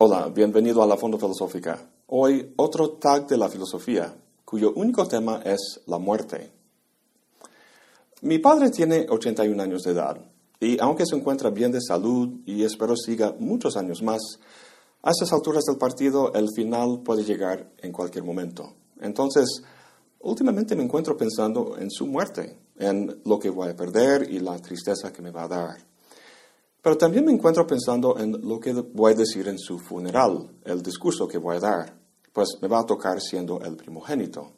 Hola, bienvenido a la Fondo Filosófica. Hoy otro tag de la filosofía, cuyo único tema es la muerte. Mi padre tiene 81 años de edad y aunque se encuentra bien de salud y espero siga muchos años más, a estas alturas del partido el final puede llegar en cualquier momento. Entonces, últimamente me encuentro pensando en su muerte, en lo que voy a perder y la tristeza que me va a dar. Pero también me encuentro pensando en lo que voy a decir en su funeral, el discurso que voy a dar, pues me va a tocar siendo el primogénito.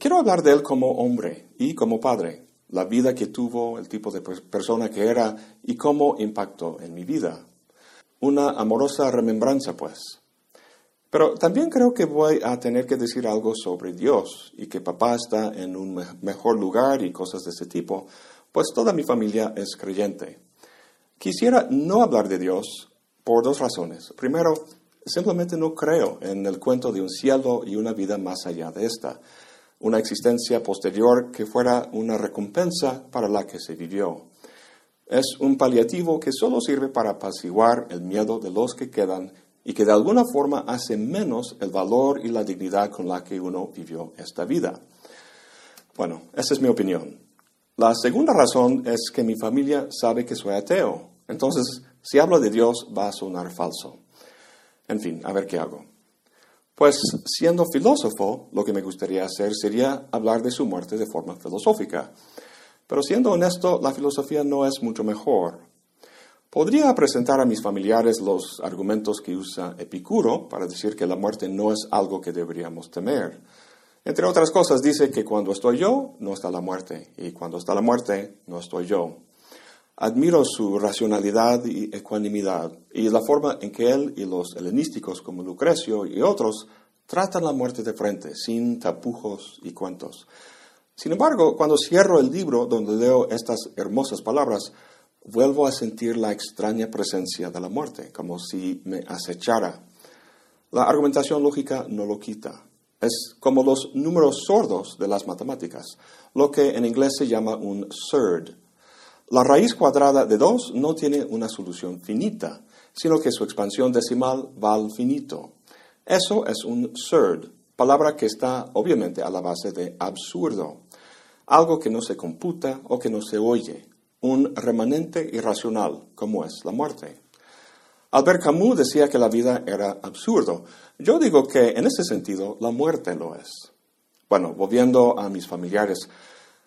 Quiero hablar de él como hombre y como padre, la vida que tuvo, el tipo de persona que era y cómo impactó en mi vida. Una amorosa remembranza, pues. Pero también creo que voy a tener que decir algo sobre Dios y que papá está en un mejor lugar y cosas de ese tipo, pues toda mi familia es creyente. Quisiera no hablar de Dios por dos razones. Primero, simplemente no creo en el cuento de un cielo y una vida más allá de esta, una existencia posterior que fuera una recompensa para la que se vivió. Es un paliativo que solo sirve para apaciguar el miedo de los que quedan y que de alguna forma hace menos el valor y la dignidad con la que uno vivió esta vida. Bueno, esa es mi opinión. La segunda razón es que mi familia sabe que soy ateo. Entonces, si hablo de Dios, va a sonar falso. En fin, a ver qué hago. Pues siendo filósofo, lo que me gustaría hacer sería hablar de su muerte de forma filosófica. Pero siendo honesto, la filosofía no es mucho mejor. Podría presentar a mis familiares los argumentos que usa Epicuro para decir que la muerte no es algo que deberíamos temer. Entre otras cosas, dice que cuando estoy yo, no está la muerte, y cuando está la muerte, no estoy yo. Admiro su racionalidad y ecuanimidad, y la forma en que él y los helenísticos como Lucrecio y otros tratan la muerte de frente, sin tapujos y cuentos. Sin embargo, cuando cierro el libro donde leo estas hermosas palabras, vuelvo a sentir la extraña presencia de la muerte, como si me acechara. La argumentación lógica no lo quita. Es como los números sordos de las matemáticas, lo que en inglés se llama un surd. La raíz cuadrada de 2 no tiene una solución finita, sino que su expansión decimal va al finito. Eso es un surd, palabra que está obviamente a la base de absurdo, algo que no se computa o que no se oye, un remanente irracional, como es la muerte. Albert Camus decía que la vida era absurdo. Yo digo que en ese sentido la muerte lo es. Bueno, volviendo a mis familiares,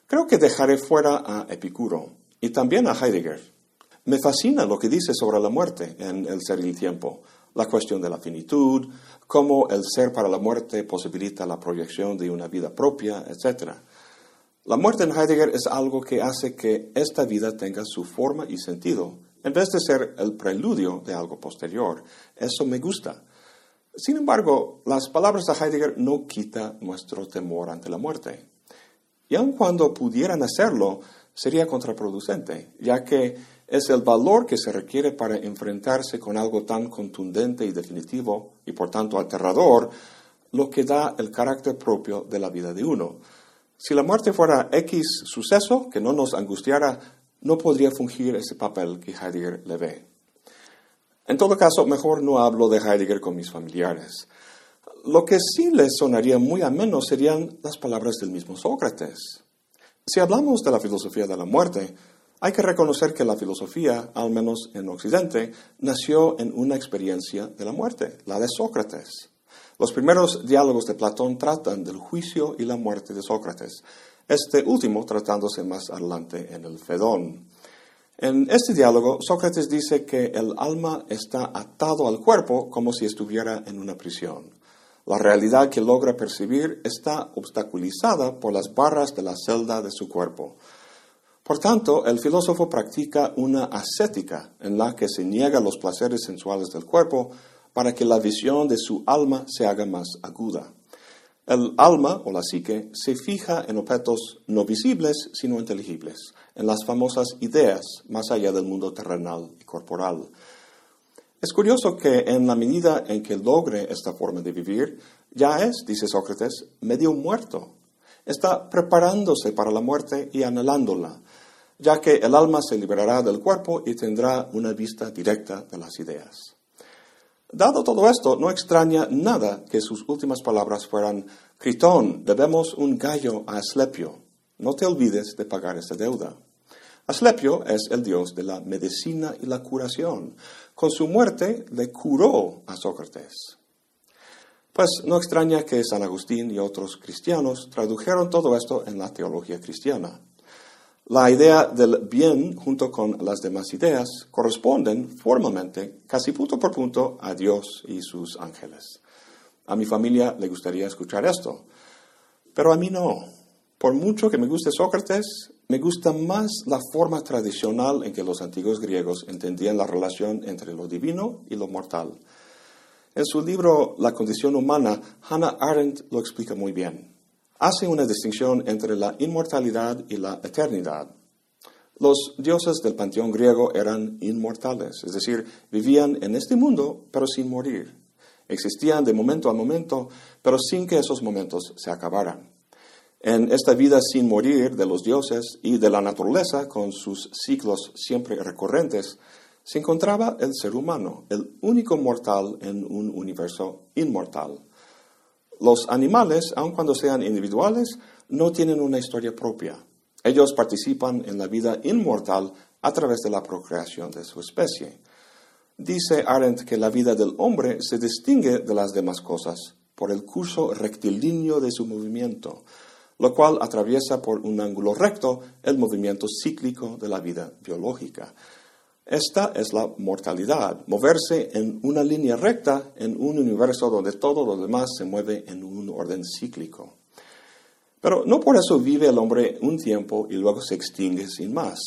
creo que dejaré fuera a Epicuro y también a Heidegger. Me fascina lo que dice sobre la muerte en El ser y el tiempo, la cuestión de la finitud, cómo el ser para la muerte posibilita la proyección de una vida propia, etc. La muerte en Heidegger es algo que hace que esta vida tenga su forma y sentido, en vez de ser el preludio de algo posterior. Eso me gusta. Sin embargo, las palabras de Heidegger no quitan nuestro temor ante la muerte. Y aun cuando pudieran hacerlo, sería contraproducente, ya que es el valor que se requiere para enfrentarse con algo tan contundente y definitivo, y por tanto aterrador, lo que da el carácter propio de la vida de uno. Si la muerte fuera X suceso que no nos angustiara, no podría fungir ese papel que Heidegger le ve. En todo caso, mejor no hablo de Heidegger con mis familiares. Lo que sí les sonaría muy ameno serían las palabras del mismo Sócrates. Si hablamos de la filosofía de la muerte, hay que reconocer que la filosofía, al menos en Occidente, nació en una experiencia de la muerte, la de Sócrates. Los primeros diálogos de Platón tratan del juicio y la muerte de Sócrates, este último tratándose más adelante en el Fedón. En este diálogo, Sócrates dice que el alma está atado al cuerpo como si estuviera en una prisión. La realidad que logra percibir está obstaculizada por las barras de la celda de su cuerpo. Por tanto, el filósofo practica una ascética en la que se niega los placeres sensuales del cuerpo para que la visión de su alma se haga más aguda. El alma o la psique se fija en objetos no visibles sino inteligibles, en las famosas ideas más allá del mundo terrenal y corporal. Es curioso que en la medida en que logre esta forma de vivir, ya es, dice Sócrates, medio muerto. Está preparándose para la muerte y anhelándola, ya que el alma se liberará del cuerpo y tendrá una vista directa de las ideas. Dado todo esto, no extraña nada que sus últimas palabras fueran, Critón, debemos un gallo a Aslepio. No te olvides de pagar esta deuda. Aslepio es el dios de la medicina y la curación. Con su muerte le curó a Sócrates. Pues no extraña que San Agustín y otros cristianos tradujeron todo esto en la teología cristiana. La idea del bien junto con las demás ideas corresponden formalmente, casi punto por punto, a Dios y sus ángeles. A mi familia le gustaría escuchar esto, pero a mí no. Por mucho que me guste Sócrates, me gusta más la forma tradicional en que los antiguos griegos entendían la relación entre lo divino y lo mortal. En su libro La condición humana, Hannah Arendt lo explica muy bien. Hace una distinción entre la inmortalidad y la eternidad. Los dioses del panteón griego eran inmortales, es decir, vivían en este mundo pero sin morir. Existían de momento a momento, pero sin que esos momentos se acabaran. En esta vida sin morir de los dioses y de la naturaleza, con sus ciclos siempre recurrentes, se encontraba el ser humano, el único mortal en un universo inmortal. Los animales, aun cuando sean individuales, no tienen una historia propia. Ellos participan en la vida inmortal a través de la procreación de su especie. Dice Arendt que la vida del hombre se distingue de las demás cosas por el curso rectilíneo de su movimiento, lo cual atraviesa por un ángulo recto el movimiento cíclico de la vida biológica. Esta es la mortalidad, moverse en una línea recta en un universo donde todo lo demás se mueve en un orden cíclico. Pero no por eso vive el hombre un tiempo y luego se extingue sin más.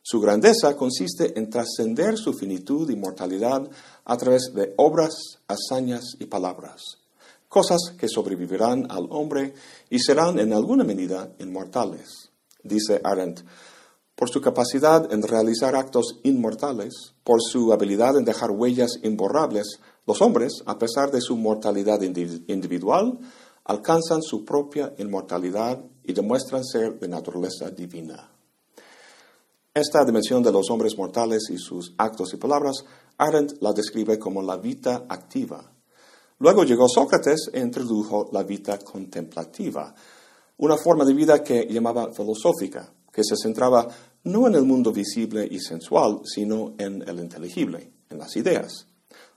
Su grandeza consiste en trascender su finitud y mortalidad a través de obras, hazañas y palabras, cosas que sobrevivirán al hombre y serán en alguna medida inmortales. Dice Arendt, por su capacidad en realizar actos inmortales, por su habilidad en dejar huellas imborrables, los hombres, a pesar de su mortalidad individual, alcanzan su propia inmortalidad y demuestran ser de naturaleza divina. Esta dimensión de los hombres mortales y sus actos y palabras, Arendt la describe como la vida activa. Luego llegó Sócrates e introdujo la vida contemplativa, una forma de vida que llamaba filosófica, que se centraba no en el mundo visible y sensual, sino en el inteligible, en las ideas.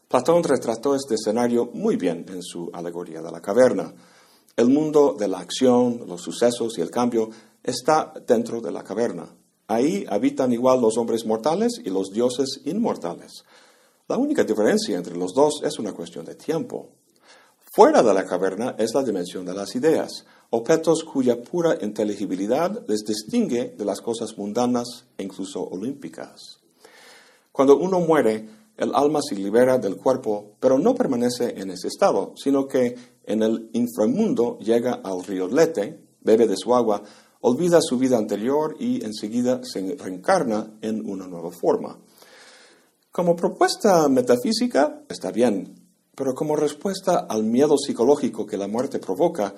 Platón retrató este escenario muy bien en su alegoría de la caverna. El mundo de la acción, los sucesos y el cambio está dentro de la caverna. Ahí habitan igual los hombres mortales y los dioses inmortales. La única diferencia entre los dos es una cuestión de tiempo. Fuera de la caverna es la dimensión de las ideas, objetos cuya pura inteligibilidad les distingue de las cosas mundanas e incluso olímpicas. Cuando uno muere, el alma se libera del cuerpo, pero no permanece en ese estado, sino que en el inframundo llega al río Lete, bebe de su agua, olvida su vida anterior y enseguida se reencarna en una nueva forma. Como propuesta metafísica está bien, pero como respuesta al miedo psicológico que la muerte provoca,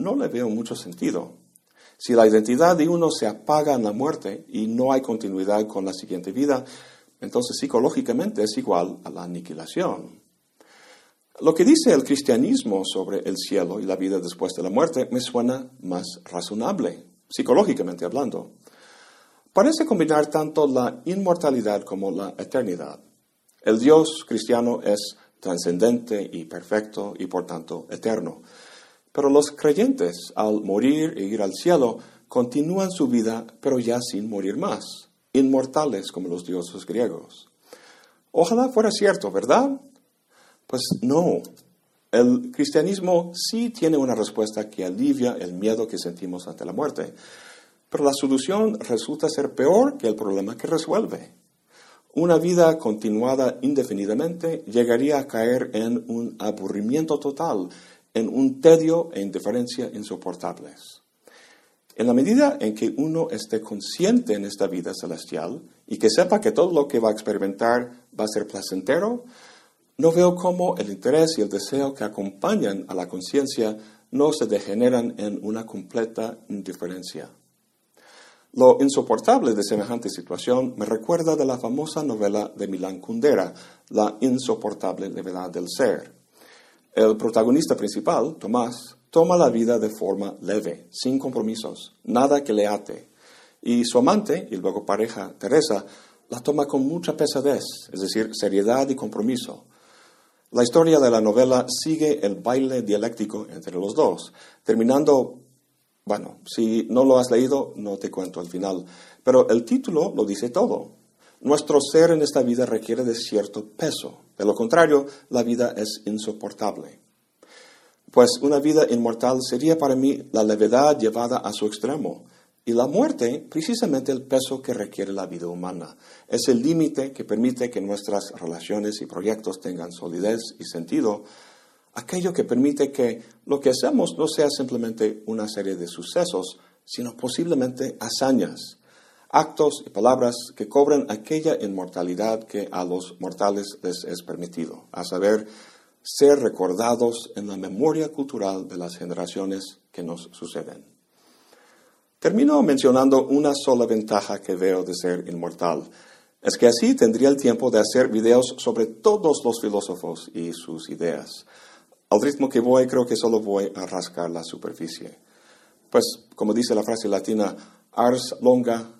no le veo mucho sentido. Si la identidad de uno se apaga en la muerte y no hay continuidad con la siguiente vida, entonces psicológicamente es igual a la aniquilación. Lo que dice el cristianismo sobre el cielo y la vida después de la muerte me suena más razonable, psicológicamente hablando. Parece combinar tanto la inmortalidad como la eternidad. El Dios cristiano es trascendente y perfecto y por tanto eterno. Pero los creyentes, al morir e ir al cielo, continúan su vida, pero ya sin morir más, inmortales como los dioses griegos. Ojalá fuera cierto, ¿verdad? Pues no. El cristianismo sí tiene una respuesta que alivia el miedo que sentimos ante la muerte, pero la solución resulta ser peor que el problema que resuelve. Una vida continuada indefinidamente llegaría a caer en un aburrimiento total en un tedio e indiferencia insoportables. En la medida en que uno esté consciente en esta vida celestial y que sepa que todo lo que va a experimentar va a ser placentero, no veo cómo el interés y el deseo que acompañan a la conciencia no se degeneran en una completa indiferencia. Lo insoportable de semejante situación me recuerda de la famosa novela de Milán Kundera, La insoportable levedad del ser. El protagonista principal, Tomás, toma la vida de forma leve, sin compromisos, nada que le ate. Y su amante, y luego pareja, Teresa, la toma con mucha pesadez, es decir, seriedad y compromiso. La historia de la novela sigue el baile dialéctico entre los dos, terminando, bueno, si no lo has leído, no te cuento al final, pero el título lo dice todo. Nuestro ser en esta vida requiere de cierto peso, de lo contrario, la vida es insoportable. Pues una vida inmortal sería para mí la levedad llevada a su extremo, y la muerte, precisamente el peso que requiere la vida humana. Es el límite que permite que nuestras relaciones y proyectos tengan solidez y sentido. Aquello que permite que lo que hacemos no sea simplemente una serie de sucesos, sino posiblemente hazañas, actos y palabras que cobran aquella inmortalidad que a los mortales les es permitido, a saber, ser recordados en la memoria cultural de las generaciones que nos suceden. Termino mencionando una sola ventaja que veo de ser inmortal. Es que así tendría el tiempo de hacer videos sobre todos los filósofos y sus ideas. Al ritmo que voy, creo que solo voy a rascar la superficie. Pues, como dice la frase latina, ars longa